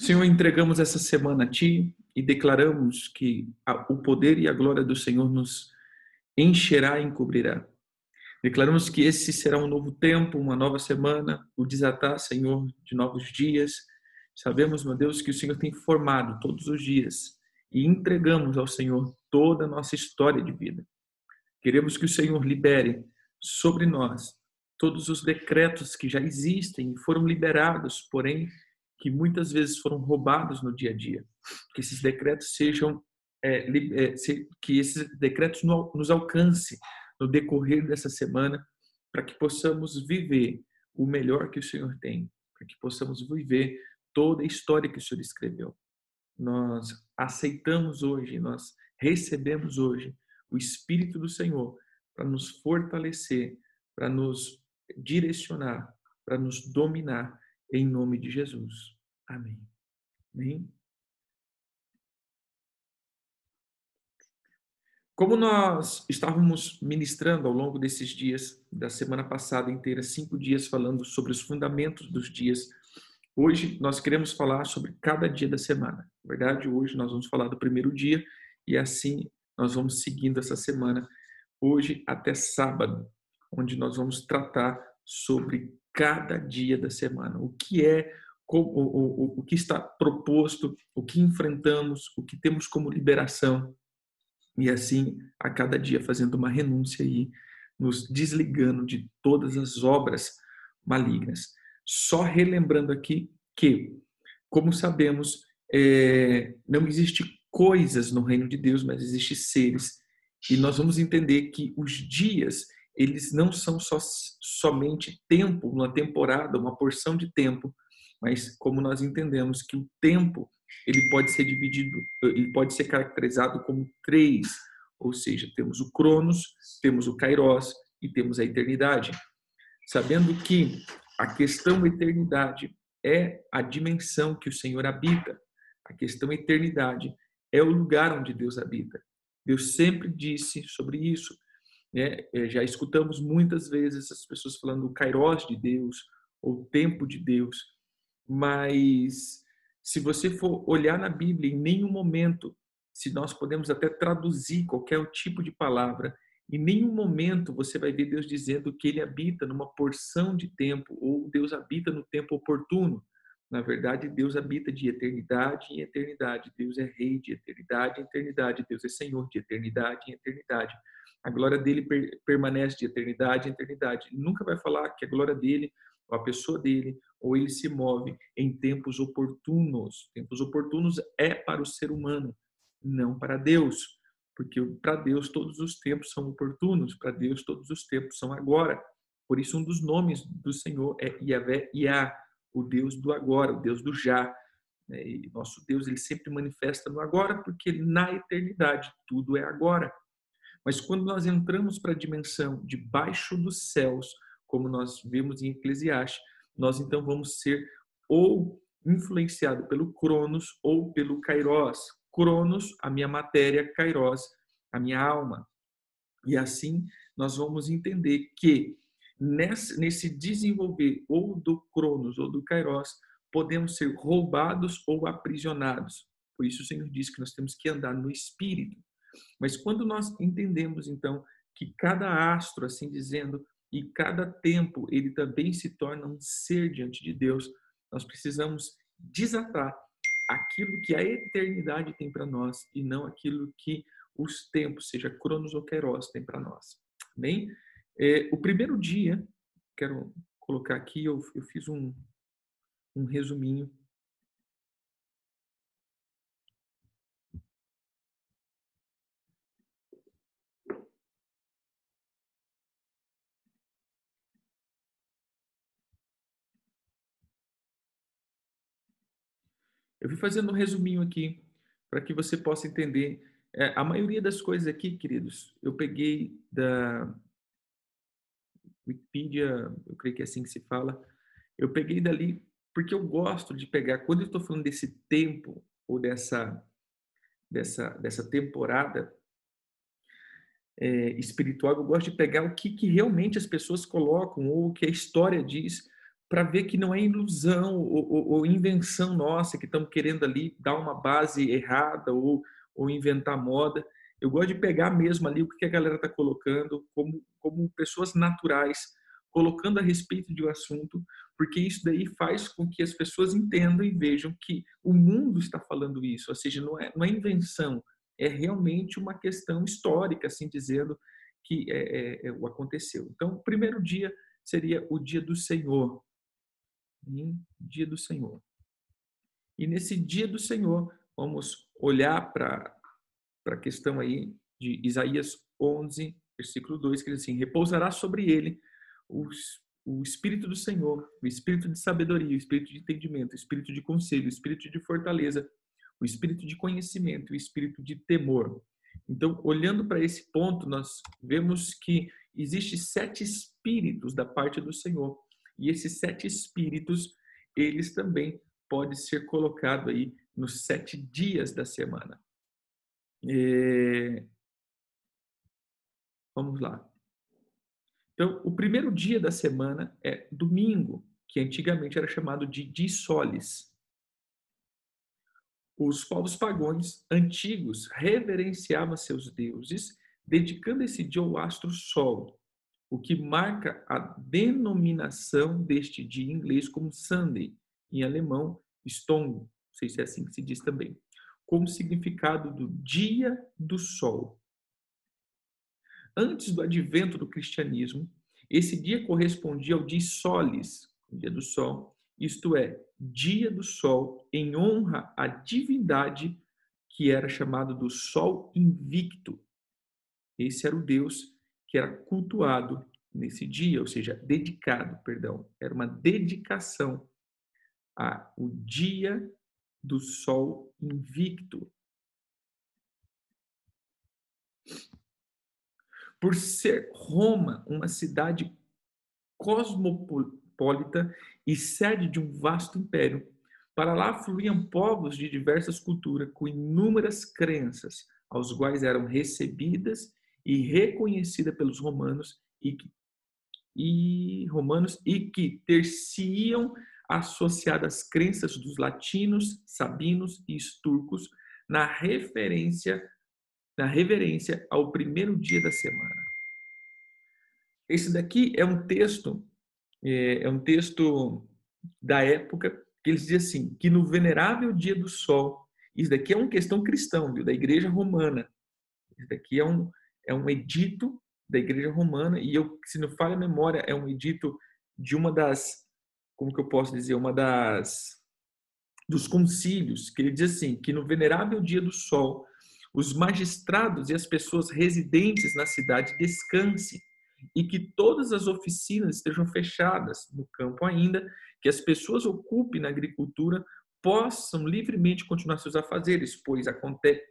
Senhor, entregamos essa semana a Ti e declaramos que o poder e a glória do Senhor nos encherá e encobrirá. Declaramos que esse será um novo tempo, uma nova semana, o desatar, Senhor, de novos dias. Sabemos, meu Deus, que o Senhor tem formado todos os dias e entregamos ao Senhor toda a nossa história de vida. Queremos que o Senhor libere sobre nós todos os decretos que já existem e foram liberados, porém que muitas vezes foram roubados no dia a dia. Que esses decretos sejam, é, é, que esses decretos nos alcance no decorrer dessa semana, para que possamos viver o melhor que o Senhor tem, para que possamos viver toda a história que o Senhor escreveu. Nós aceitamos hoje, nós recebemos hoje o Espírito do Senhor para nos fortalecer, para nos direcionar, para nos dominar em nome de Jesus. Amém. Amém. Como nós estávamos ministrando ao longo desses dias, da semana passada inteira, cinco dias falando sobre os fundamentos dos dias, hoje nós queremos falar sobre cada dia da semana. Na verdade, hoje nós vamos falar do primeiro dia e assim nós vamos seguindo essa semana, hoje até sábado, onde nós vamos tratar sobre cada dia da semana. O que é, o, o, o que está proposto, o que enfrentamos, o que temos como liberação. E assim, a cada dia fazendo uma renúncia e nos desligando de todas as obras malignas. Só relembrando aqui que, como sabemos, é, não existe coisas no reino de Deus, mas existe seres. E nós vamos entender que os dias eles não são só, somente tempo, uma temporada, uma porção de tempo, mas como nós entendemos que o tempo ele pode ser dividido, ele pode ser caracterizado como três, ou seja, temos o Cronos, temos o Kairos e temos a eternidade. Sabendo que a questão eternidade é a dimensão que o Senhor habita, a questão eternidade é o lugar onde Deus habita. Deus sempre disse sobre isso. Né? É, já escutamos muitas vezes as pessoas falando o kairos de Deus, ou o tempo de Deus, mas se você for olhar na Bíblia, em nenhum momento, se nós podemos até traduzir qualquer tipo de palavra, em nenhum momento você vai ver Deus dizendo que ele habita numa porção de tempo ou Deus habita no tempo oportuno. Na verdade, Deus habita de eternidade em eternidade. Deus é rei de eternidade em eternidade. Deus é Senhor de eternidade em eternidade. A glória dele per permanece de eternidade em eternidade. Nunca vai falar que a glória dele, ou a pessoa dele, ou ele se move em tempos oportunos. Tempos oportunos é para o ser humano, não para Deus. Porque para Deus todos os tempos são oportunos, para Deus todos os tempos são agora. Por isso, um dos nomes do Senhor é Yahvé Yah, o Deus do agora, o Deus do já. E nosso Deus ele sempre manifesta no agora, porque na eternidade tudo é agora. Mas quando nós entramos para a dimensão debaixo dos céus, como nós vemos em Eclesiastes, nós então vamos ser ou influenciado pelo Cronos ou pelo Kairos. Cronos, a minha matéria, Kairos, a minha alma. E assim nós vamos entender que nesse desenvolver ou do Cronos ou do Kairos, podemos ser roubados ou aprisionados. Por isso o Senhor diz que nós temos que andar no espírito. Mas quando nós entendemos, então, que cada astro, assim dizendo, e cada tempo ele também se torna um ser diante de Deus, nós precisamos desatar aquilo que a eternidade tem para nós e não aquilo que os tempos, seja Cronos ou Queiroz, tem para nós. Amém? É, o primeiro dia, quero colocar aqui, eu, eu fiz um, um resuminho Eu fui fazendo um resuminho aqui para que você possa entender. É, a maioria das coisas aqui, queridos, eu peguei da Wikipedia, eu creio que é assim que se fala. Eu peguei dali porque eu gosto de pegar, quando eu estou falando desse tempo ou dessa, dessa, dessa temporada é, espiritual, eu gosto de pegar o que, que realmente as pessoas colocam ou o que a história diz para ver que não é ilusão ou, ou, ou, invenção nossa que estamos querendo ali dar uma base errada ou, ou inventar moda. Eu gosto de pegar mesmo ali o que a galera está colocando como, como pessoas naturais, colocando a respeito de um assunto, porque isso daí faz com que as pessoas entendam e vejam que o mundo está falando isso, ou seja, não é, não é invenção, é realmente uma questão histórica, assim dizendo, que é, é, é, o aconteceu. Então, o primeiro dia seria o dia do Senhor. Dia do Senhor. E nesse dia do Senhor, vamos olhar para a questão aí de Isaías 11, versículo 2, que diz assim: Repousará sobre ele os, o Espírito do Senhor, o Espírito de sabedoria, o Espírito de entendimento, o Espírito de conselho, o Espírito de fortaleza, o Espírito de conhecimento, o Espírito de temor. Então, olhando para esse ponto, nós vemos que existe sete espíritos da parte do Senhor. E esses sete espíritos, eles também podem ser colocados aí nos sete dias da semana. É... Vamos lá. Então, o primeiro dia da semana é domingo, que antigamente era chamado de Dissolis os povos pagões antigos reverenciavam seus deuses, dedicando esse dia ao astro Sol, o que marca a denominação deste dia em inglês como Sunday, em alemão Stone, não sei se é assim que se diz também, como significado do dia do sol. Antes do advento do cristianismo, esse dia correspondia ao dia Solis, dia do sol, isto é, dia do sol, em honra à divindade que era chamado do Sol Invicto. Esse era o Deus que era cultuado nesse dia, ou seja, dedicado, perdão. Era uma dedicação ao dia do Sol Invicto. Por ser Roma uma cidade cosmopolita e sede de um vasto império. Para lá fluíam povos de diversas culturas, com inúmeras crenças, aos quais eram recebidas e reconhecidas pelos romanos e, e romanos e que terciam associadas às crenças dos latinos, sabinos e turcos na referência na reverência ao primeiro dia da semana. Esse daqui é um texto é, é um texto da época que eles dizem assim, que no venerável dia do sol, isso daqui é uma questão cristã, viu, da igreja romana. Isso daqui é um, é um edito da igreja romana e eu, se não falha a memória, é um edito de uma das, como que eu posso dizer, uma das dos concílios, que ele diz assim, que no venerável dia do sol, os magistrados e as pessoas residentes na cidade descansem e que todas as oficinas estejam fechadas no campo ainda, que as pessoas ocupem na agricultura possam livremente continuar seus afazeres, pois, acontece,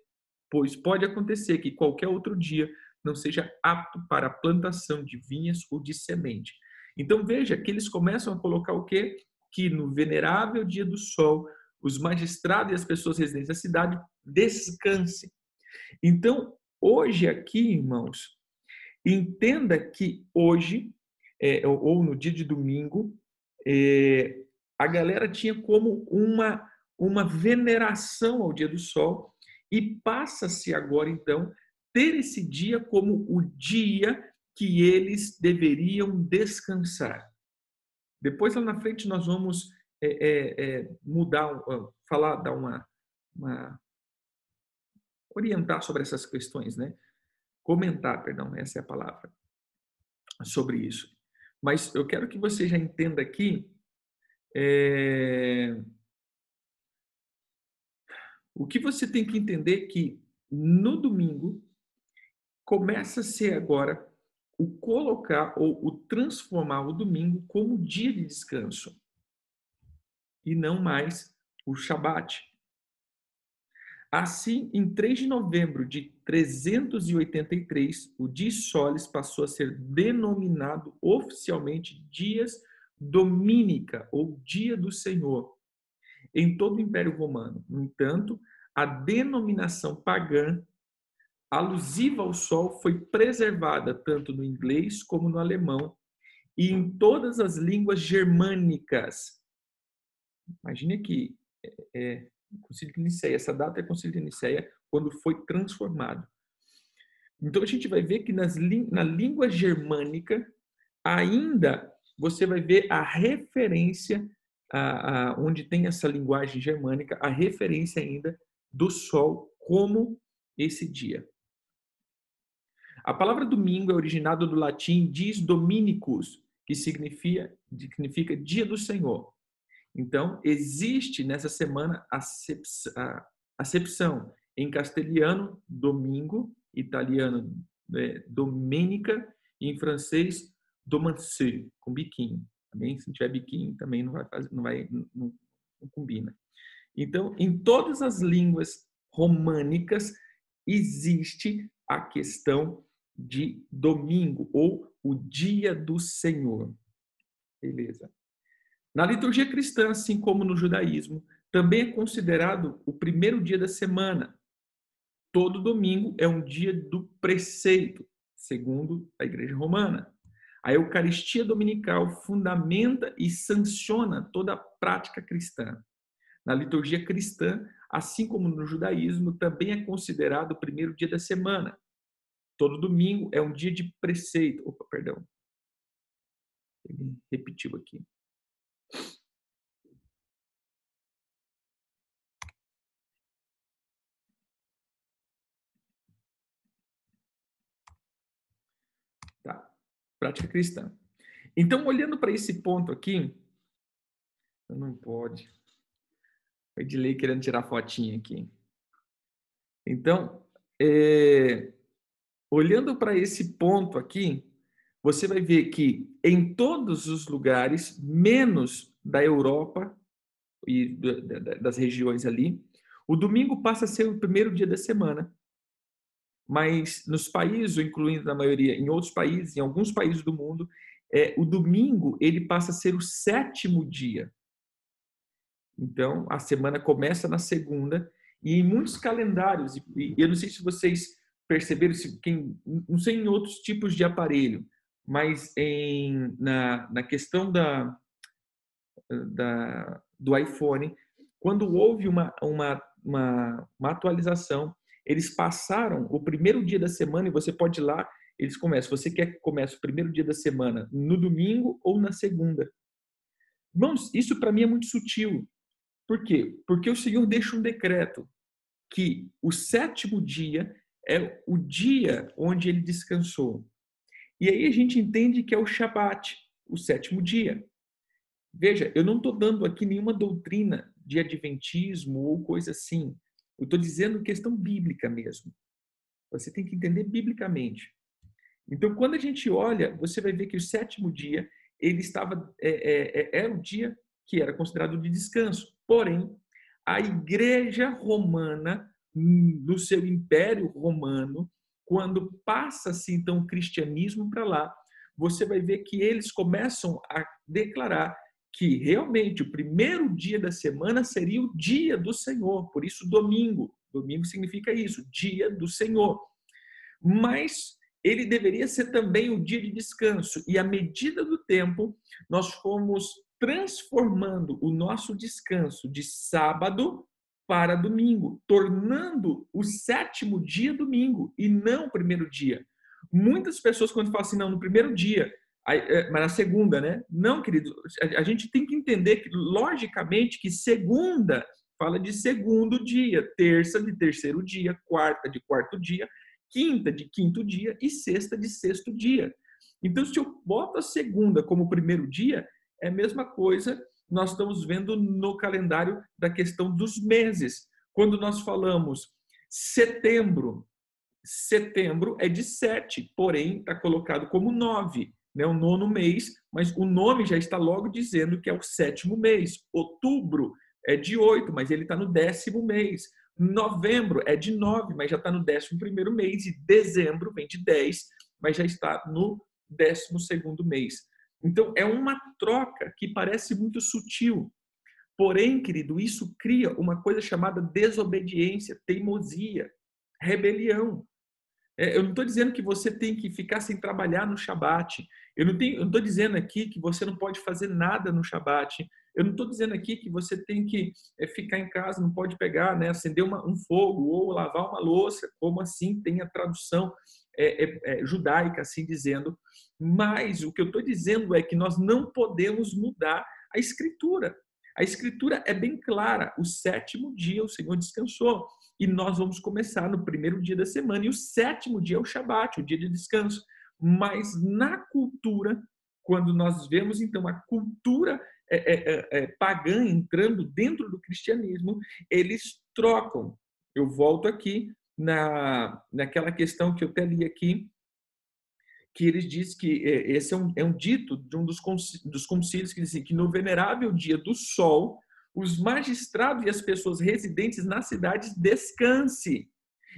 pois pode acontecer que qualquer outro dia não seja apto para a plantação de vinhas ou de semente. Então veja que eles começam a colocar o quê? Que no venerável dia do sol, os magistrados e as pessoas residentes da cidade descansem. Então, hoje aqui, irmãos, Entenda que hoje, é, ou no dia de domingo, é, a galera tinha como uma, uma veneração ao dia do sol e passa-se agora, então, ter esse dia como o dia que eles deveriam descansar. Depois, lá na frente, nós vamos é, é, é mudar, falar, dar uma, uma orientar sobre essas questões, né? comentar, perdão, essa é a palavra, sobre isso. Mas eu quero que você já entenda aqui é... o que você tem que entender que no domingo começa a ser agora o colocar ou o transformar o domingo como dia de descanso e não mais o Shabat. Assim, em 3 de novembro de 383, o dia Solis passou a ser denominado oficialmente Dias Domínica, ou Dia do Senhor, em todo o Império Romano. No entanto, a denominação pagã alusiva ao sol foi preservada tanto no inglês como no alemão e em todas as línguas germânicas. Imagine que é, é, Concílio de Nicéia, essa data é Concílio de Nicéia, quando foi transformado. Então a gente vai ver que nas, na língua germânica ainda você vai ver a referência, a, a, onde tem essa linguagem germânica, a referência ainda do sol como esse dia. A palavra domingo é originada do latim dies dominicus, que significa, significa dia do Senhor. Então, existe nessa semana a acepção em castelhano, domingo, italiano, é, domenica, e em francês, domancé, com biquinho. Também, se não tiver biquinho, também não vai, fazer, não, vai não, não combina. Então, em todas as línguas românicas, existe a questão de domingo ou o dia do Senhor. Beleza. Na liturgia cristã, assim como no judaísmo, também é considerado o primeiro dia da semana. Todo domingo é um dia do preceito, segundo a Igreja Romana. A Eucaristia Dominical fundamenta e sanciona toda a prática cristã. Na liturgia cristã, assim como no judaísmo, também é considerado o primeiro dia da semana. Todo domingo é um dia de preceito. Opa, perdão. Ele repetiu aqui. prática cristã. Então, olhando para esse ponto aqui, não pode. O Edilei querendo tirar fotinha aqui. Então, é, olhando para esse ponto aqui, você vai ver que em todos os lugares, menos da Europa e das regiões ali, o domingo passa a ser o primeiro dia da semana mas nos países, incluindo na maioria em outros países, em alguns países do mundo, é, o domingo ele passa a ser o sétimo dia. Então, a semana começa na segunda e em muitos calendários, e eu não sei se vocês perceberam, se quem, não sei em outros tipos de aparelho, mas em, na, na questão da, da, do iPhone, quando houve uma, uma, uma, uma atualização, eles passaram o primeiro dia da semana e você pode ir lá, eles começam. Você quer que comece o primeiro dia da semana no domingo ou na segunda? Isso para mim é muito sutil. Por quê? Porque o Senhor deixa um decreto que o sétimo dia é o dia onde ele descansou. E aí a gente entende que é o Shabat, o sétimo dia. Veja, eu não estou dando aqui nenhuma doutrina de adventismo ou coisa assim. Eu estou dizendo questão bíblica mesmo. Você tem que entender biblicamente. Então, quando a gente olha, você vai ver que o sétimo dia ele estava é, é, é, era o dia que era considerado de descanso. Porém, a Igreja Romana, no seu Império Romano, quando passa-se então o cristianismo para lá, você vai ver que eles começam a declarar que realmente o primeiro dia da semana seria o dia do Senhor, por isso domingo. Domingo significa isso, dia do Senhor. Mas ele deveria ser também o dia de descanso, e à medida do tempo, nós fomos transformando o nosso descanso de sábado para domingo, tornando o sétimo dia domingo e não o primeiro dia. Muitas pessoas, quando falam assim, não, no primeiro dia, é, mas na segunda, né? Não, querido, a gente tem que entender que, logicamente, que segunda fala de segundo dia, terça de terceiro dia, quarta de quarto dia, quinta de quinto dia e sexta de sexto dia. Então, se eu boto a segunda como primeiro dia, é a mesma coisa nós estamos vendo no calendário da questão dos meses. Quando nós falamos setembro, setembro é de sete, porém está colocado como nove né, o nono mês, mas o nome já está logo dizendo que é o sétimo mês. Outubro é de oito, mas ele está no décimo mês. Novembro é de nove, mas já está no décimo primeiro mês. E dezembro vem de dez, mas já está no décimo segundo mês. Então, é uma troca que parece muito sutil. Porém, querido, isso cria uma coisa chamada desobediência, teimosia, rebelião. É, eu não estou dizendo que você tem que ficar sem trabalhar no Shabat. Eu não estou dizendo aqui que você não pode fazer nada no Shabat. Eu não estou dizendo aqui que você tem que é, ficar em casa, não pode pegar, né, acender uma, um fogo ou lavar uma louça, como assim tem a tradução é, é, é judaica, assim dizendo. Mas o que eu estou dizendo é que nós não podemos mudar a escritura. A escritura é bem clara. O sétimo dia o Senhor descansou. E nós vamos começar no primeiro dia da semana. E o sétimo dia é o Shabat, o dia de descanso mas na cultura, quando nós vemos então a cultura é, é, é, é, pagã entrando dentro do cristianismo, eles trocam. Eu volto aqui na, naquela questão que eu até li aqui, que eles dizem que é, esse é um, é um dito de um dos, dos concílios que dizem que no venerável dia do sol, os magistrados e as pessoas residentes nas cidades descanse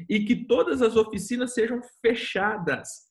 e que todas as oficinas sejam fechadas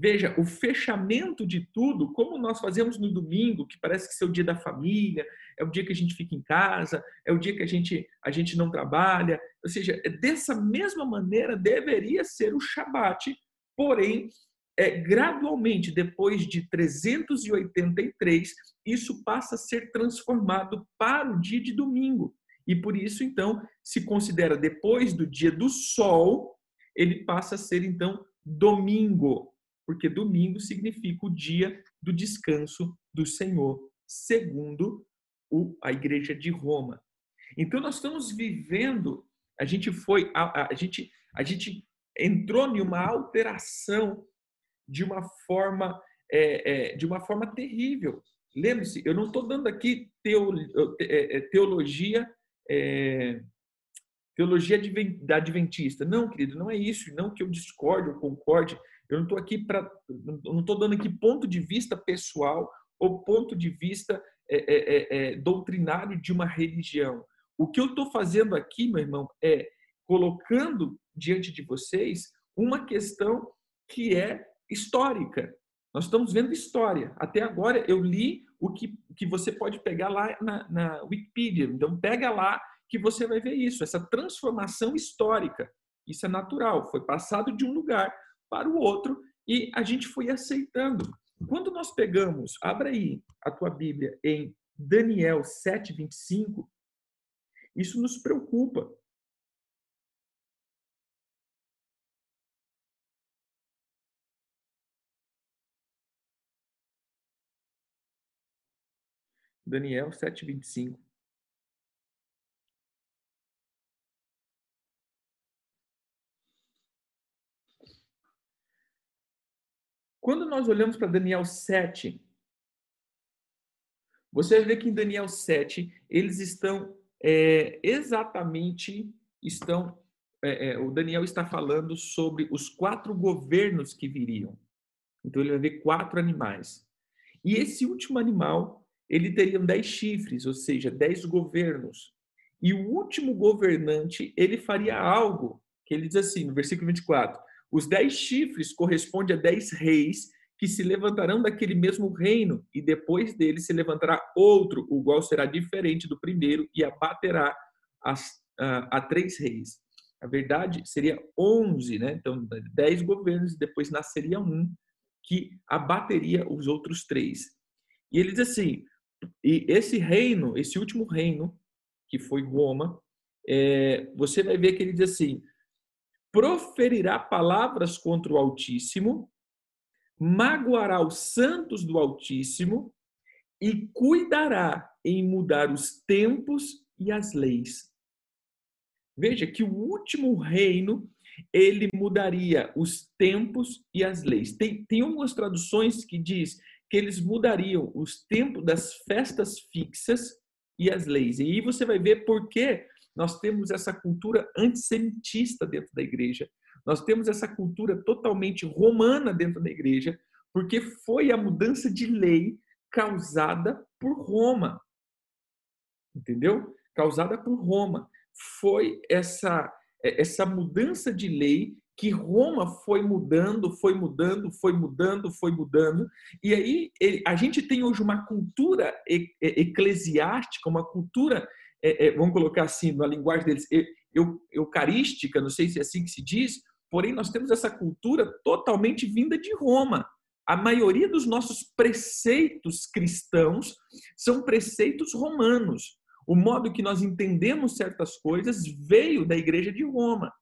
Veja, o fechamento de tudo, como nós fazemos no domingo, que parece que é o dia da família, é o dia que a gente fica em casa, é o dia que a gente, a gente não trabalha. Ou seja, é dessa mesma maneira deveria ser o Shabat, porém, é, gradualmente, depois de 383, isso passa a ser transformado para o dia de domingo. E por isso, então, se considera depois do dia do sol, ele passa a ser, então, domingo porque domingo significa o dia do descanso do Senhor, segundo a igreja de Roma. Então nós estamos vivendo, a gente foi, a, a, gente, a gente entrou em uma alteração de uma forma, é, é, de uma forma terrível. Lembre-se, eu não estou dando aqui teo, é, é, teologia é, teologia da adventista. Não, querido, não é isso. Não que eu discorde ou concorde eu não estou aqui para, não estou dando aqui ponto de vista pessoal ou ponto de vista é, é, é, doutrinário de uma religião. O que eu estou fazendo aqui, meu irmão, é colocando diante de vocês uma questão que é histórica. Nós estamos vendo história. Até agora eu li o que, que você pode pegar lá na, na Wikipedia. Então pega lá que você vai ver isso, essa transformação histórica. Isso é natural, foi passado de um lugar para o outro e a gente foi aceitando. Quando nós pegamos, abra aí a tua Bíblia em Daniel 7, 25, isso nos preocupa. Daniel 7, 25. Quando nós olhamos para Daniel 7, você vê que em Daniel 7 eles estão é, exatamente estão é, é, o Daniel está falando sobre os quatro governos que viriam. Então ele vai ver quatro animais. E esse último animal, ele teria dez chifres, ou seja, dez governos. E o último governante, ele faria algo que ele diz assim, no versículo 24: os dez chifres correspondem a dez reis que se levantarão daquele mesmo reino, e depois dele se levantará outro, o qual será diferente do primeiro e abaterá as, a, a três reis. A verdade seria onze, né? Então, dez governos, depois nasceria um que abateria os outros três. E ele diz assim: e esse reino, esse último reino, que foi Roma, é, você vai ver que ele diz assim: proferirá palavras contra o Altíssimo, magoará os santos do Altíssimo e cuidará em mudar os tempos e as leis. Veja que o último reino ele mudaria os tempos e as leis. Tem, tem algumas traduções que diz que eles mudariam os tempos das festas fixas e as leis. E aí você vai ver por que nós temos essa cultura antissemitista dentro da igreja. Nós temos essa cultura totalmente romana dentro da igreja, porque foi a mudança de lei causada por Roma. Entendeu? Causada por Roma. Foi essa essa mudança de lei que Roma foi mudando, foi mudando, foi mudando, foi mudando. E aí a gente tem hoje uma cultura eclesiástica, uma cultura é, é, vamos colocar assim, na linguagem deles, eu, eucarística, não sei se é assim que se diz, porém nós temos essa cultura totalmente vinda de Roma. a maioria dos nossos preceitos cristãos são preceitos romanos. O modo que nós entendemos certas coisas veio da igreja de Roma,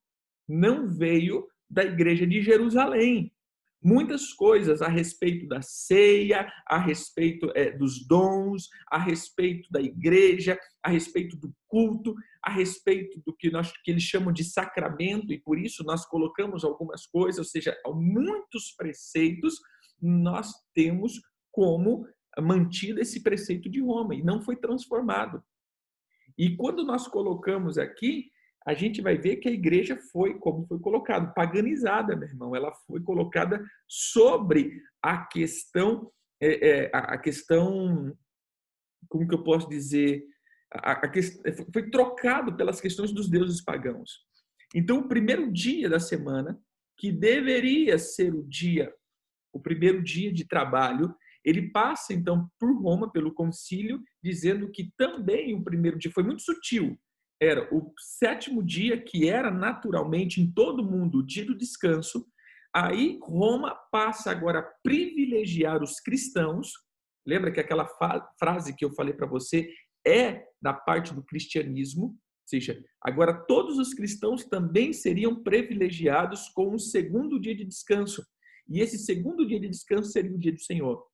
não veio da igreja de Jerusalém muitas coisas a respeito da ceia, a respeito é, dos dons, a respeito da igreja, a respeito do culto, a respeito do que nós que eles chamam de sacramento e por isso nós colocamos algumas coisas, ou seja, muitos preceitos nós temos como mantido esse preceito de Roma e não foi transformado. E quando nós colocamos aqui, a gente vai ver que a igreja foi, como foi colocado, paganizada, meu irmão. Ela foi colocada sobre a questão, é, é, a questão, como que eu posso dizer, a, a, foi trocado pelas questões dos deuses pagãos. Então, o primeiro dia da semana, que deveria ser o dia, o primeiro dia de trabalho, ele passa então por Roma, pelo concílio, dizendo que também o primeiro dia foi muito sutil era o sétimo dia, que era naturalmente em todo mundo o dia do descanso. Aí Roma passa agora a privilegiar os cristãos. Lembra que aquela frase que eu falei para você é da parte do cristianismo? Ou seja, agora todos os cristãos também seriam privilegiados com um segundo dia de descanso. E esse segundo dia de descanso seria o dia do Senhor. Ou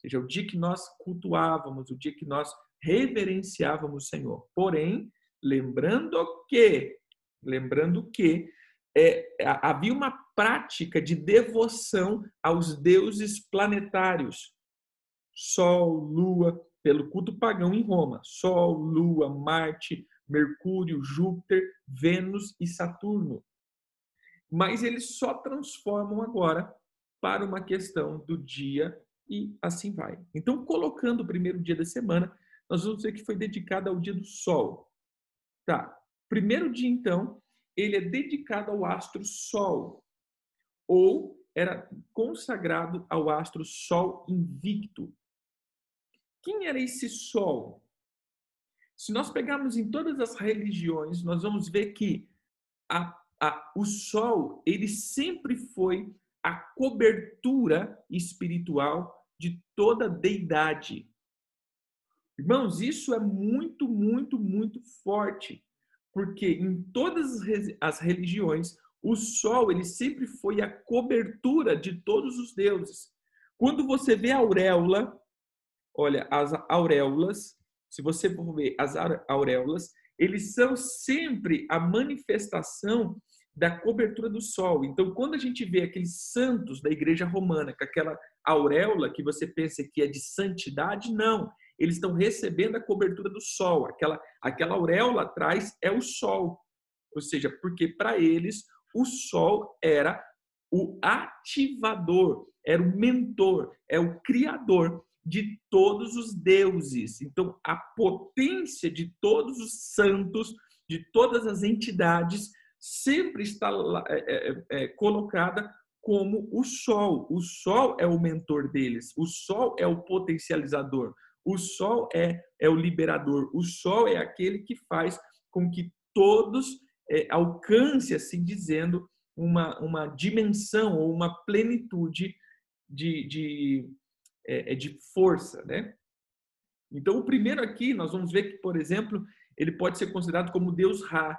seja, o dia que nós cultuávamos, o dia que nós reverenciávamos o Senhor. Porém, Lembrando que, lembrando que é, havia uma prática de devoção aos deuses planetários. Sol, Lua, pelo culto pagão em Roma. Sol, Lua, Marte, Mercúrio, Júpiter, Vênus e Saturno. Mas eles só transformam agora para uma questão do dia e assim vai. Então, colocando o primeiro dia da semana, nós vamos ver que foi dedicado ao dia do Sol. Tá. Primeiro dia, então, ele é dedicado ao astro Sol, ou era consagrado ao astro Sol invicto. Quem era esse Sol? Se nós pegarmos em todas as religiões, nós vamos ver que a, a, o Sol ele sempre foi a cobertura espiritual de toda deidade. Irmãos, isso é muito, muito, muito forte, porque em todas as religiões, o sol ele sempre foi a cobertura de todos os deuses. Quando você vê a auréola, olha, as auréolas, se você for ver as auréolas, eles são sempre a manifestação da cobertura do sol. Então, quando a gente vê aqueles santos da igreja romana, com aquela auréola que você pensa que é de santidade, não eles estão recebendo a cobertura do sol. Aquela, aquela auréola atrás é o sol. Ou seja, porque para eles o sol era o ativador, era o mentor, é o criador de todos os deuses. Então, a potência de todos os santos, de todas as entidades, sempre está é, é, é, é, colocada como o sol. O sol é o mentor deles, o sol é o potencializador, o sol é, é o liberador, o sol é aquele que faz com que todos é, alcance, assim dizendo, uma, uma dimensão ou uma plenitude de, de, é, é, de força, né? Então, o primeiro aqui, nós vamos ver que, por exemplo, ele pode ser considerado como Deus Ra,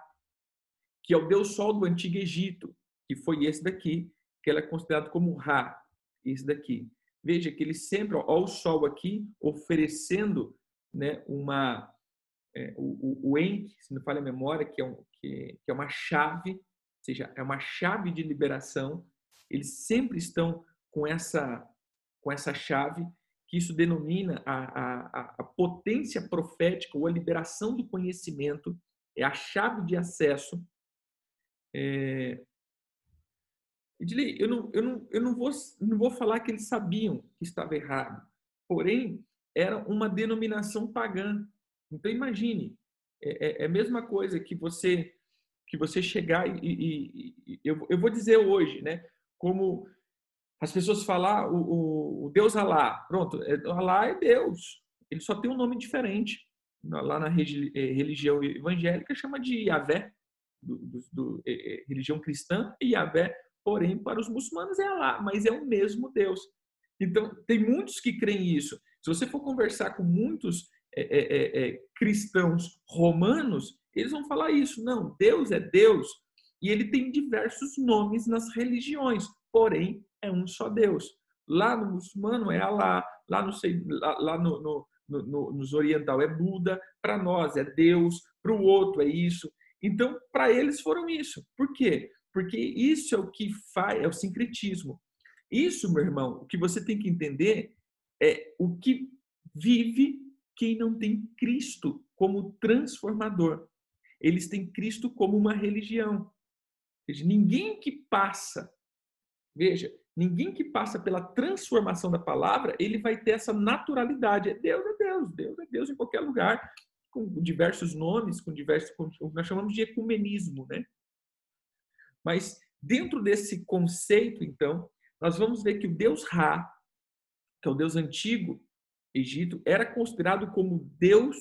que é o Deus Sol do Antigo Egito, que foi esse daqui, que ele é considerado como Ra, esse daqui. Veja que ele sempre, ó, o sol aqui, oferecendo né, uma, é, o, o Enk, se não falha a memória, que é, um, que, que é uma chave, ou seja, é uma chave de liberação. Eles sempre estão com essa, com essa chave, que isso denomina a, a, a potência profética ou a liberação do conhecimento, é a chave de acesso. É, Edilei, eu não, eu, não, eu não, vou, não vou falar que eles sabiam que estava errado, porém, era uma denominação pagã. Então, imagine, é, é, é a mesma coisa que você que você chegar e, e, e eu, eu vou dizer hoje, né? Como as pessoas falar ah, o, o, o Deus Alá, pronto, é, Alá é Deus, ele só tem um nome diferente. Lá na é, religião evangélica chama de Yahvé, do, do, do, religião cristã, e Yahvé Porém, para os muçulmanos é Alá, mas é o mesmo Deus. Então, tem muitos que creem isso. Se você for conversar com muitos é, é, é, é, cristãos romanos, eles vão falar isso. Não, Deus é Deus e ele tem diversos nomes nas religiões, porém é um só Deus. Lá no muçulmano é Alá, lá no, lá, no, no, no, nos oriental é Buda, para nós é Deus, para o outro é isso. Então, para eles foram isso. Por quê? Porque isso é o que faz, é o sincretismo. Isso, meu irmão, o que você tem que entender é o que vive quem não tem Cristo como transformador. Eles têm Cristo como uma religião. Veja, ninguém que passa, veja, ninguém que passa pela transformação da palavra, ele vai ter essa naturalidade. É Deus, é Deus, Deus é Deus em qualquer lugar, com diversos nomes, com diversos, nós chamamos de ecumenismo, né? Mas dentro desse conceito, então, nós vamos ver que o Deus Ra, que é o Deus antigo Egito, era considerado como Deus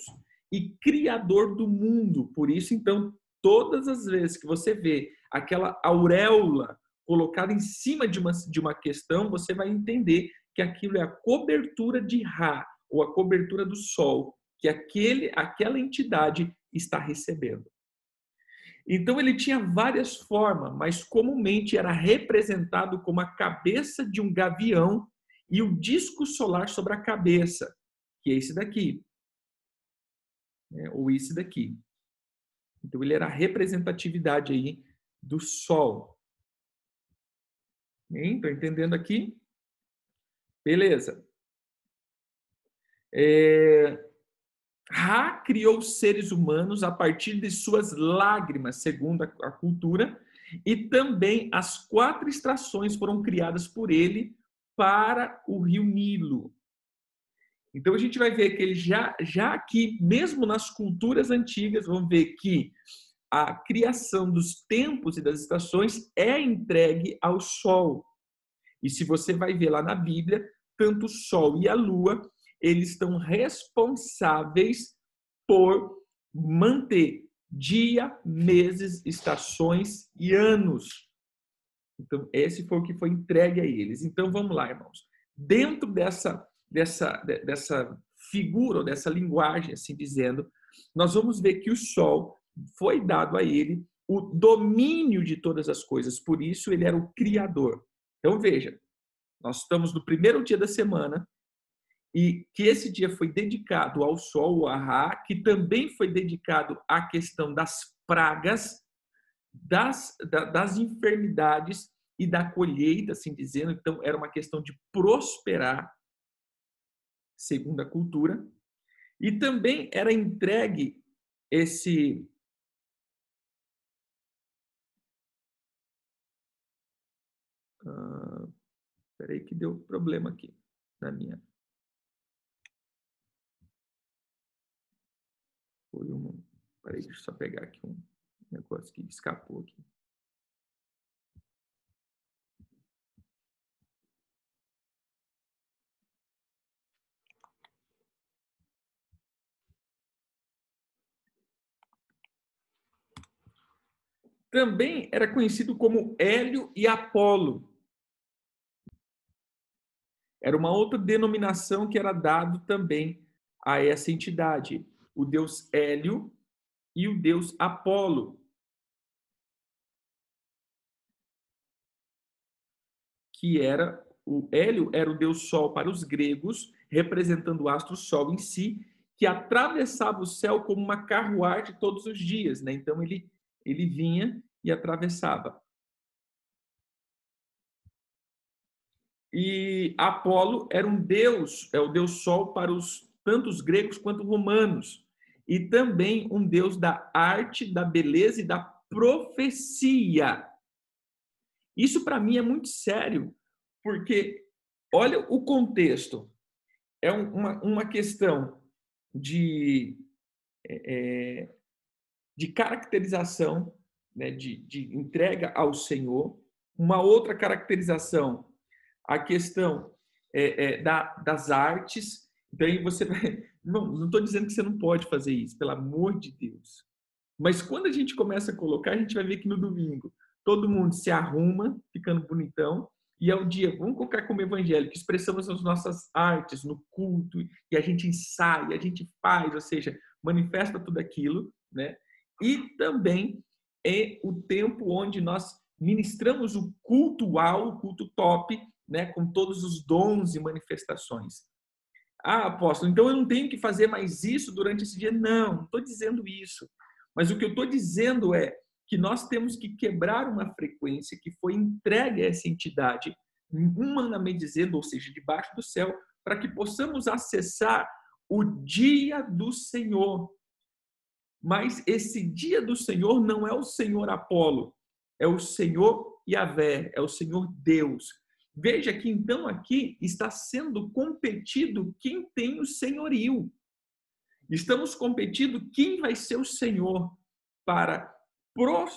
e criador do mundo. Por isso, então, todas as vezes que você vê aquela auréola colocada em cima de uma, de uma questão, você vai entender que aquilo é a cobertura de Ra, ou a cobertura do Sol, que aquele, aquela entidade está recebendo. Então ele tinha várias formas, mas comumente era representado como a cabeça de um gavião e o disco solar sobre a cabeça, que é esse daqui, né? ou esse daqui. Então ele era a representatividade aí do Sol. Estou entendendo aqui? Beleza. É... Ra criou seres humanos a partir de suas lágrimas, segundo a cultura, e também as quatro estações foram criadas por ele para o rio Nilo. Então a gente vai ver que ele já, já aqui, mesmo nas culturas antigas, vamos ver que a criação dos tempos e das estações é entregue ao sol. E se você vai ver lá na Bíblia, tanto o sol e a lua eles estão responsáveis por manter dia, meses, estações e anos. Então, esse foi o que foi entregue a eles. Então, vamos lá, irmãos. Dentro dessa, dessa, dessa figura, ou dessa linguagem, assim dizendo, nós vamos ver que o sol foi dado a ele o domínio de todas as coisas, por isso ele era o criador. Então, veja, nós estamos no primeiro dia da semana, e que esse dia foi dedicado ao sol, o Ahá, que também foi dedicado à questão das pragas, das, das enfermidades e da colheita, assim dizendo. Então, era uma questão de prosperar, segundo a cultura. E também era entregue esse. Ah, peraí, que deu problema aqui na minha. Foi um. Peraí, deixa eu só pegar aqui um negócio que escapou aqui. Também era conhecido como Hélio e Apolo. Era uma outra denominação que era dado também a essa entidade o deus Hélio e o deus Apolo. Que era o Hélio era o deus Sol para os gregos, representando o astro Sol em si, que atravessava o céu como uma carruagem todos os dias, né? Então ele ele vinha e atravessava. E Apolo era um deus, é o deus Sol para os tanto os gregos quanto os romanos e também um Deus da arte, da beleza e da profecia. Isso para mim é muito sério, porque olha o contexto. É uma, uma questão de, é, é, de caracterização, né, de, de entrega ao Senhor. Uma outra caracterização, a questão é, é, da, das artes. Então, aí você vai, não estou dizendo que você não pode fazer isso, pelo amor de Deus. Mas quando a gente começa a colocar, a gente vai ver que no domingo todo mundo se arruma, ficando bonitão, e é o dia, vamos colocar como evangelho, que expressamos as nossas artes no culto, e a gente ensaia, a gente faz, ou seja, manifesta tudo aquilo, né? E também é o tempo onde nós ministramos o culto ao, o culto top, né, com todos os dons e manifestações. Ah, apóstolo, então eu não tenho que fazer mais isso durante esse dia? Não, não estou dizendo isso. Mas o que eu estou dizendo é que nós temos que quebrar uma frequência que foi entregue a essa entidade, humanamente dizendo, ou seja, debaixo do céu, para que possamos acessar o dia do Senhor. Mas esse dia do Senhor não é o Senhor Apolo, é o Senhor Yahvé, é o Senhor Deus. Veja que então aqui está sendo competido quem tem o senhorio. Estamos competindo quem vai ser o Senhor para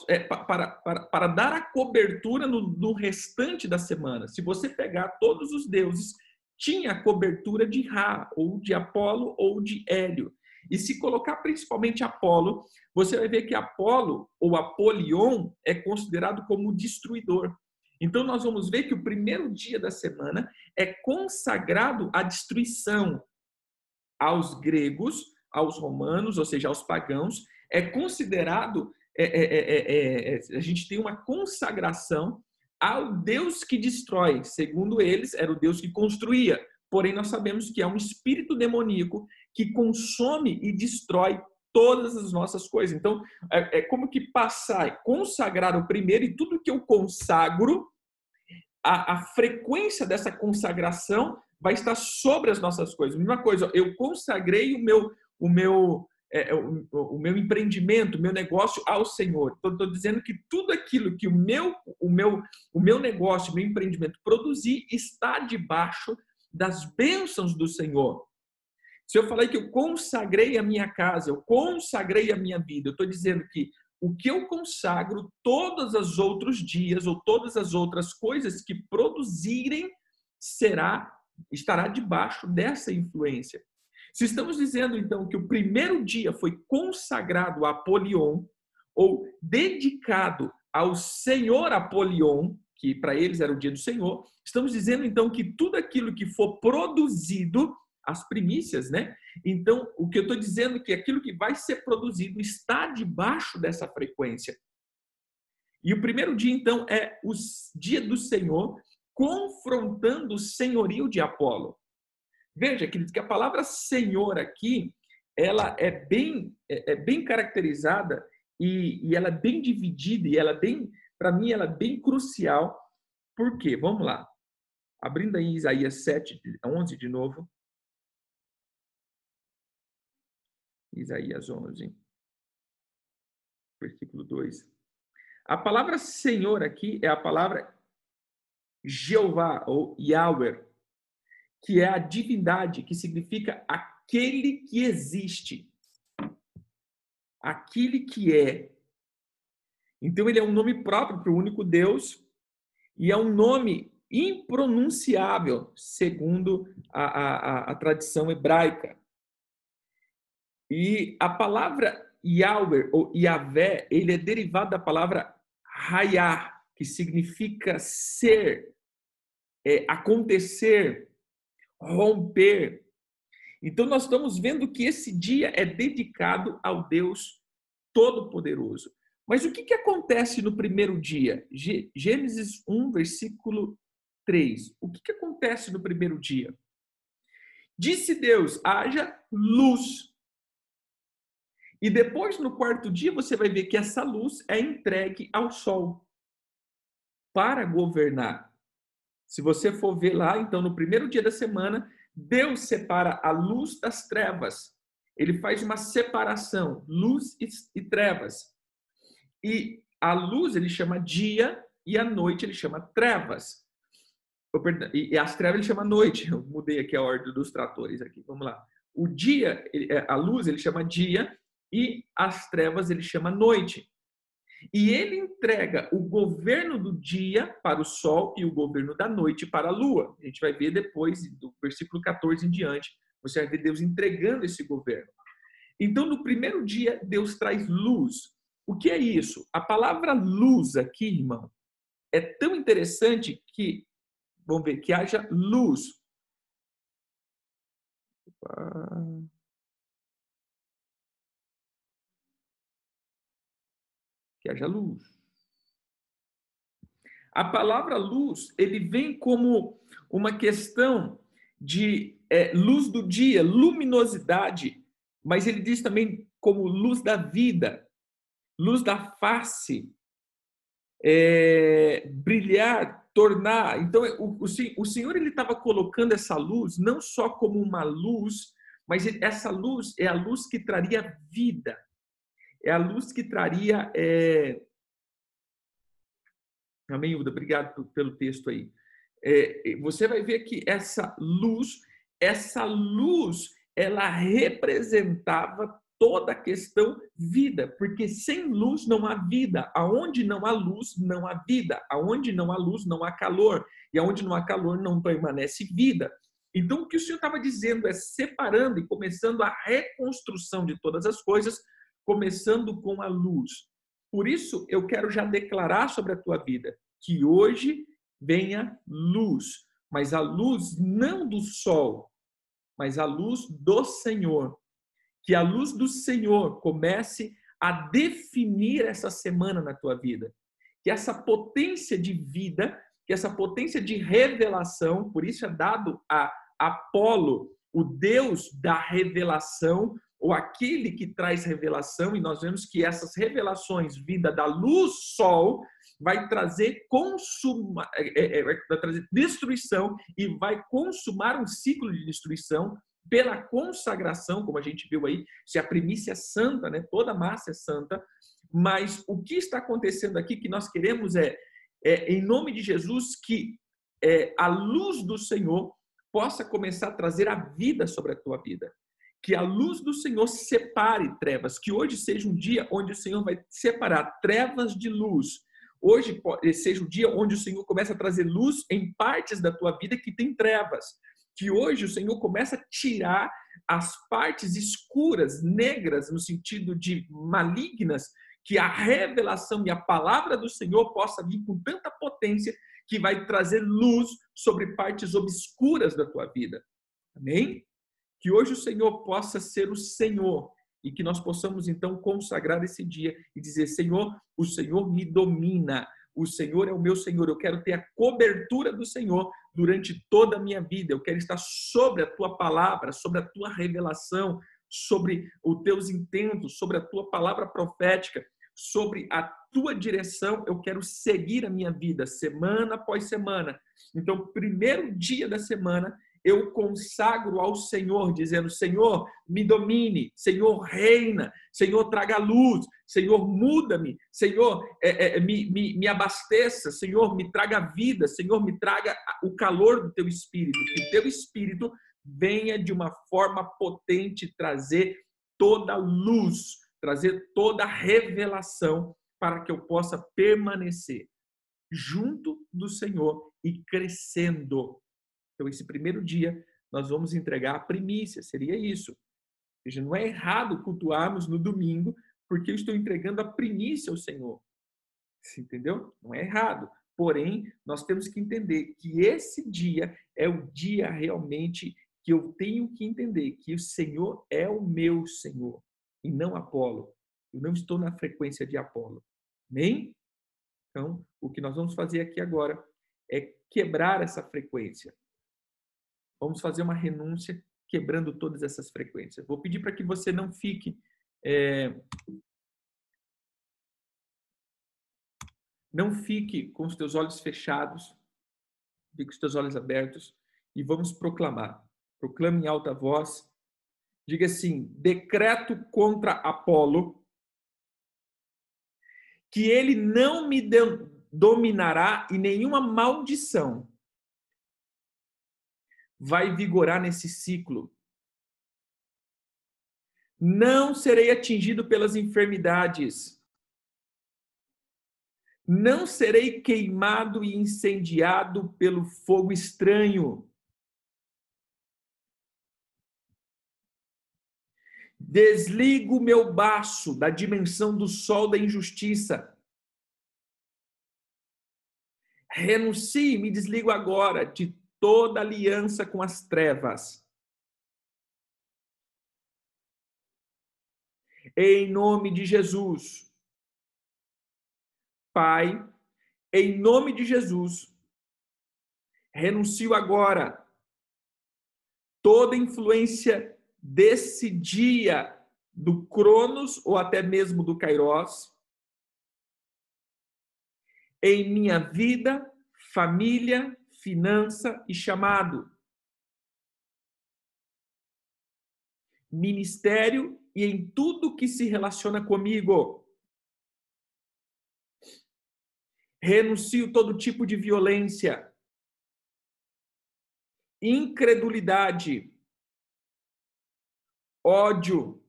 é, para, para, para dar a cobertura no, no restante da semana. Se você pegar todos os deuses, tinha cobertura de Ra, ou de Apolo, ou de Hélio. E se colocar principalmente Apolo, você vai ver que Apolo, ou Apolion, é considerado como destruidor. Então, nós vamos ver que o primeiro dia da semana é consagrado à destruição aos gregos, aos romanos, ou seja, aos pagãos, é considerado é é, é, é, é, a gente tem uma consagração ao Deus que destrói. Segundo eles, era o Deus que construía. Porém, nós sabemos que é um espírito demoníaco que consome e destrói todas as nossas coisas. Então, é, é como que passar, consagrar o primeiro e tudo que eu consagro, a, a frequência dessa consagração vai estar sobre as nossas coisas. Mesma coisa, eu consagrei o meu, o meu, é, é, o, o, meu empreendimento, o meu negócio ao Senhor. Estou dizendo que tudo aquilo que o meu, o meu, o meu negócio, o meu empreendimento produzir está debaixo das bênçãos do Senhor. Se eu falei que eu consagrei a minha casa, eu consagrei a minha vida, eu estou dizendo que o que eu consagro todos os outros dias ou todas as outras coisas que produzirem será estará debaixo dessa influência. Se estamos dizendo, então, que o primeiro dia foi consagrado a Apolion, ou dedicado ao Senhor Apolion, que para eles era o dia do Senhor, estamos dizendo, então, que tudo aquilo que for produzido, as primícias, né? Então, o que eu estou dizendo é que aquilo que vai ser produzido está debaixo dessa frequência. E o primeiro dia, então, é o dia do Senhor, confrontando o senhorio de Apolo. Veja, queridos, que a palavra Senhor aqui, ela é bem, é, é bem caracterizada e, e, ela é bem dividida e ela é bem, para mim, ela é bem crucial. Por quê? Vamos lá. Abrindo aí Isaías 7, 11 de novo. Isaías 11, versículo 2. A palavra Senhor aqui é a palavra Jeová ou Yahweh, que é a divindade, que significa aquele que existe, aquele que é. Então, ele é um nome próprio para o único Deus e é um nome impronunciável, segundo a, a, a tradição hebraica. E a palavra Yahweh ou Yahvé, ele é derivado da palavra Hayah, que significa ser, é, acontecer, romper. Então, nós estamos vendo que esse dia é dedicado ao Deus Todo-Poderoso. Mas o que, que acontece no primeiro dia? Gênesis 1, versículo 3. O que, que acontece no primeiro dia? Disse Deus: haja luz. E depois, no quarto dia, você vai ver que essa luz é entregue ao sol para governar. Se você for ver lá, então, no primeiro dia da semana, Deus separa a luz das trevas. Ele faz uma separação, luz e trevas. E a luz ele chama dia e a noite ele chama trevas. E as trevas ele chama noite. Eu mudei aqui a ordem dos tratores aqui. Vamos lá. O dia, é, a luz ele chama dia e as trevas ele chama noite. E ele entrega o governo do dia para o sol e o governo da noite para a lua. A gente vai ver depois, do versículo 14 em diante, você vai ver Deus entregando esse governo. Então, no primeiro dia, Deus traz luz. O que é isso? A palavra luz aqui, irmão, é tão interessante que Vamos ver, que haja luz. Que haja luz. A palavra luz, ele vem como uma questão de é, luz do dia, luminosidade, mas ele diz também como luz da vida, luz da face, é, brilhar, tornar. Então, o, o, o Senhor ele estava colocando essa luz não só como uma luz, mas essa luz é a luz que traria vida, é a luz que traria. É... Amém, Uda? Obrigado pelo texto aí. É, você vai ver que essa luz, essa luz, ela representava toda a questão vida, porque sem luz não há vida. Aonde não há luz, não há vida. Aonde não há luz, não há calor. E aonde não há calor, não permanece vida. Então, o que o Senhor estava dizendo é separando e começando a reconstrução de todas as coisas, começando com a luz. Por isso, eu quero já declarar sobre a tua vida que hoje venha luz, mas a luz não do sol, mas a luz do Senhor que a luz do Senhor comece a definir essa semana na tua vida. Que essa potência de vida, que essa potência de revelação, por isso é dado a Apolo, o Deus da revelação, ou aquele que traz revelação, e nós vemos que essas revelações vinda da luz sol vai trazer consuma, é, é, vai trazer destruição e vai consumar um ciclo de destruição pela consagração, como a gente viu aí, se a primícia é santa, né? toda massa é santa, mas o que está acontecendo aqui que nós queremos é, é em nome de Jesus, que é, a luz do Senhor possa começar a trazer a vida sobre a tua vida. Que a luz do Senhor separe trevas, que hoje seja um dia onde o Senhor vai separar trevas de luz. Hoje seja o dia onde o Senhor começa a trazer luz em partes da tua vida que tem trevas que hoje o Senhor começa a tirar as partes escuras, negras, no sentido de malignas, que a revelação e a palavra do Senhor possa vir com tanta potência que vai trazer luz sobre partes obscuras da tua vida. Amém? Que hoje o Senhor possa ser o Senhor e que nós possamos então consagrar esse dia e dizer: Senhor, o Senhor me domina, o Senhor é o meu Senhor, eu quero ter a cobertura do Senhor durante toda a minha vida, eu quero estar sobre a tua palavra, sobre a tua revelação, sobre os teus intentos, sobre a tua palavra profética, sobre a tua direção, eu quero seguir a minha vida semana após semana. Então, primeiro dia da semana, eu consagro ao Senhor, dizendo: Senhor, me domine, Senhor, reina, Senhor, traga luz, Senhor, muda-me, Senhor, é, é, me, me, me abasteça, Senhor, me traga vida, Senhor, me traga o calor do teu espírito, que teu espírito venha de uma forma potente trazer toda luz, trazer toda revelação para que eu possa permanecer junto do Senhor e crescendo então, esse primeiro dia, nós vamos entregar a primícia, seria isso. Ou seja, não é errado cultuarmos no domingo, porque eu estou entregando a primícia ao Senhor. Você entendeu? Não é errado. Porém, nós temos que entender que esse dia é o dia realmente que eu tenho que entender que o Senhor é o meu Senhor e não Apolo. Eu não estou na frequência de Apolo. Amém? Então, o que nós vamos fazer aqui agora é quebrar essa frequência. Vamos fazer uma renúncia quebrando todas essas frequências. Vou pedir para que você não fique. É, não fique com os teus olhos fechados, fique com os teus olhos abertos e vamos proclamar. Proclame em alta voz. Diga assim: decreto contra Apolo que ele não me dominará e nenhuma maldição vai vigorar nesse ciclo. Não serei atingido pelas enfermidades. Não serei queimado e incendiado pelo fogo estranho. Desligo meu baço da dimensão do sol da injustiça Renuncie, me desligo agora de toda aliança com as trevas. Em nome de Jesus. Pai, em nome de Jesus, renuncio agora toda influência desse dia do Cronos ou até mesmo do Kairos em minha vida, família, finança e chamado. Ministério e em tudo que se relaciona comigo. Renuncio todo tipo de violência, incredulidade, ódio,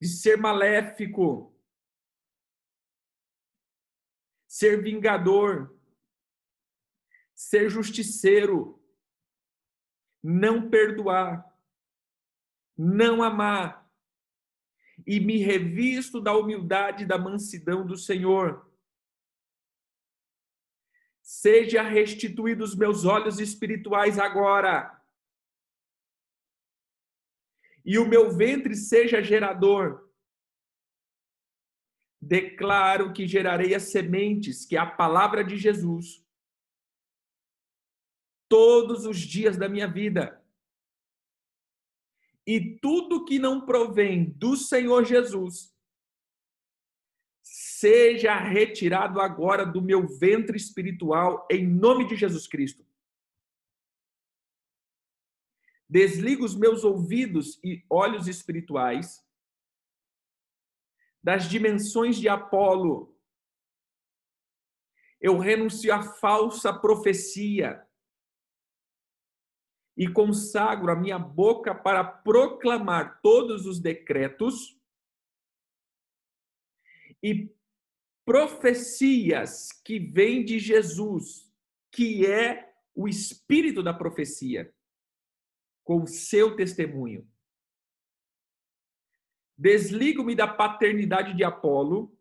de ser maléfico, ser vingador, ser justiceiro, não perdoar, não amar, e me revisto da humildade e da mansidão do Senhor. Seja restituídos meus olhos espirituais agora. E o meu ventre seja gerador. Declaro que gerarei as sementes, que a palavra de Jesus, todos os dias da minha vida. E tudo que não provém do Senhor Jesus seja retirado agora do meu ventre espiritual, em nome de Jesus Cristo. Desligo os meus ouvidos e olhos espirituais das dimensões de Apolo. Eu renuncio à falsa profecia e consagro a minha boca para proclamar todos os decretos e profecias que vêm de Jesus, que é o espírito da profecia, com seu testemunho. Desligo-me da paternidade de Apolo,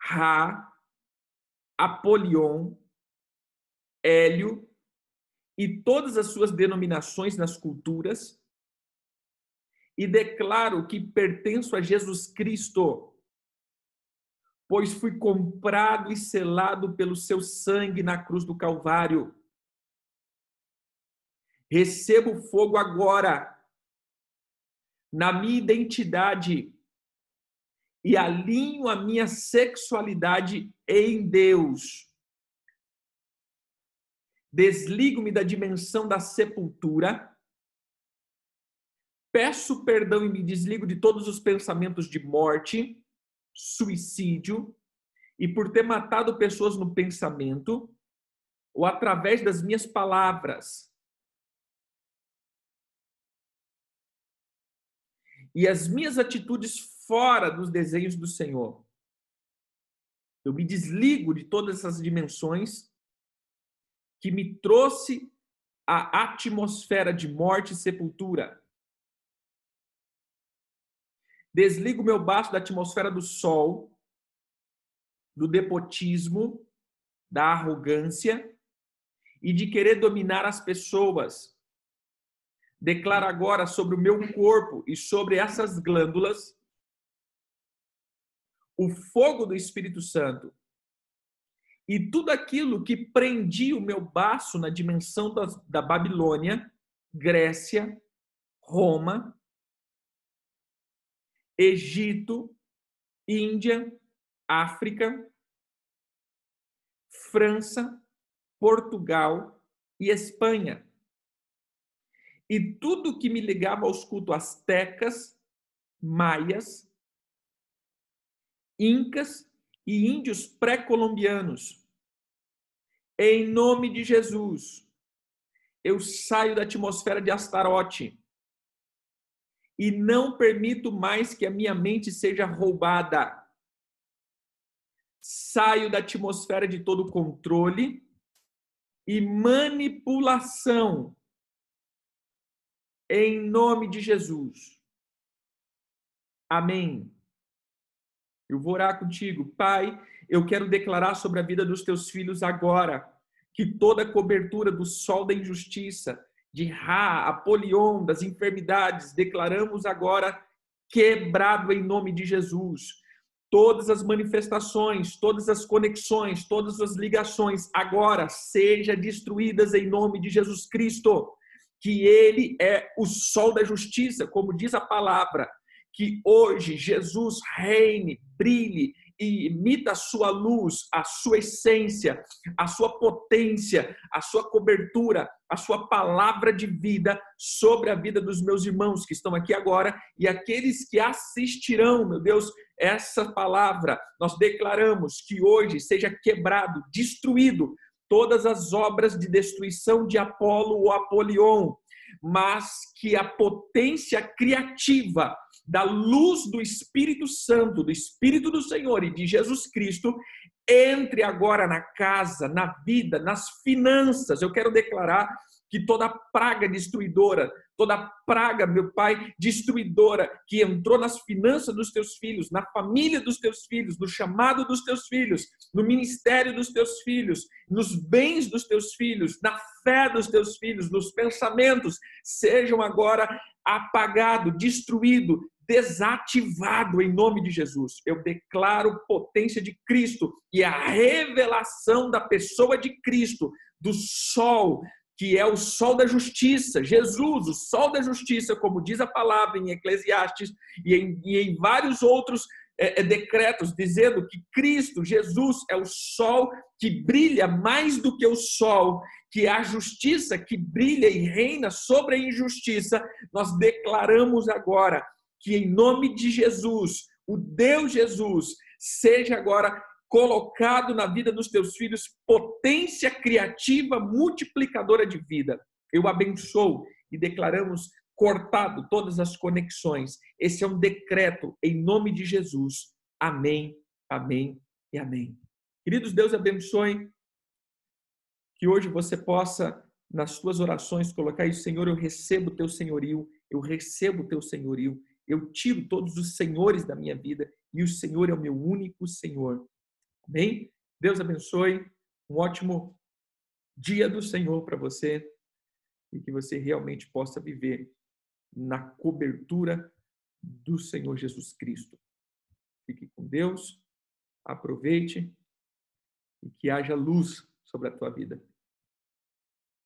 Ra, Apolion, Hélio e todas as suas denominações nas culturas e declaro que pertenço a Jesus Cristo pois fui comprado e selado pelo seu sangue na cruz do Calvário. Recebo fogo agora na minha identidade e alinho a minha sexualidade em Deus. Desligo-me da dimensão da sepultura. Peço perdão e me desligo de todos os pensamentos de morte suicídio e por ter matado pessoas no pensamento ou através das minhas palavras. E as minhas atitudes fora dos desenhos do Senhor. Eu me desligo de todas essas dimensões que me trouxe a atmosfera de morte e sepultura. Desligo meu baço da atmosfera do sol, do depotismo, da arrogância e de querer dominar as pessoas. Declaro agora sobre o meu corpo e sobre essas glândulas o fogo do Espírito Santo. E tudo aquilo que prendia o meu baço na dimensão da Babilônia, Grécia, Roma, Egito, Índia, África, França, Portugal e Espanha. E tudo que me ligava aos cultos astecas, maias, incas e índios pré-colombianos. Em nome de Jesus, eu saio da atmosfera de Astarote e não permito mais que a minha mente seja roubada. Saio da atmosfera de todo controle e manipulação. Em nome de Jesus. Amém. Eu vou orar contigo, Pai, eu quero declarar sobre a vida dos teus filhos agora que toda cobertura do sol da injustiça, de Ra, Apolion, das enfermidades, declaramos agora quebrado em nome de Jesus. Todas as manifestações, todas as conexões, todas as ligações agora seja destruídas em nome de Jesus Cristo. Que ele é o sol da justiça, como diz a palavra, que hoje Jesus reine, brilhe imita a sua luz, a sua essência, a sua potência, a sua cobertura, a sua palavra de vida sobre a vida dos meus irmãos que estão aqui agora e aqueles que assistirão, meu Deus, essa palavra. Nós declaramos que hoje seja quebrado, destruído todas as obras de destruição de Apolo ou Apolion, mas que a potência criativa da luz do Espírito Santo, do Espírito do Senhor e de Jesus Cristo, entre agora na casa, na vida, nas finanças. Eu quero declarar que toda praga destruidora, toda praga, meu Pai, destruidora, que entrou nas finanças dos teus filhos, na família dos teus filhos, no chamado dos teus filhos, no ministério dos teus filhos, nos bens dos teus filhos, na fé dos teus filhos, nos pensamentos, sejam agora apagado, destruído, desativado em nome de Jesus. Eu declaro potência de Cristo e a revelação da pessoa de Cristo, do sol, que é o sol da justiça, Jesus, o sol da justiça, como diz a palavra em Eclesiastes e em, e em vários outros é, é, decretos, dizendo que Cristo, Jesus, é o sol que brilha mais do que o sol, que é a justiça que brilha e reina sobre a injustiça, nós declaramos agora que em nome de Jesus, o Deus Jesus, seja agora colocado na vida dos teus filhos potência criativa multiplicadora de vida. Eu abençoo e declaramos cortado todas as conexões. Esse é um decreto em nome de Jesus. Amém, amém e amém. Queridos, Deus abençoe. Que hoje você possa, nas suas orações, colocar isso, Senhor, eu recebo o teu senhorio, eu recebo o teu senhorio, eu tiro todos os senhores da minha vida e o Senhor é o meu único Senhor. Amém? Deus abençoe. Um ótimo dia do Senhor para você e que você realmente possa viver na cobertura do Senhor Jesus Cristo. Fique com Deus, aproveite e que haja luz sobre a tua vida.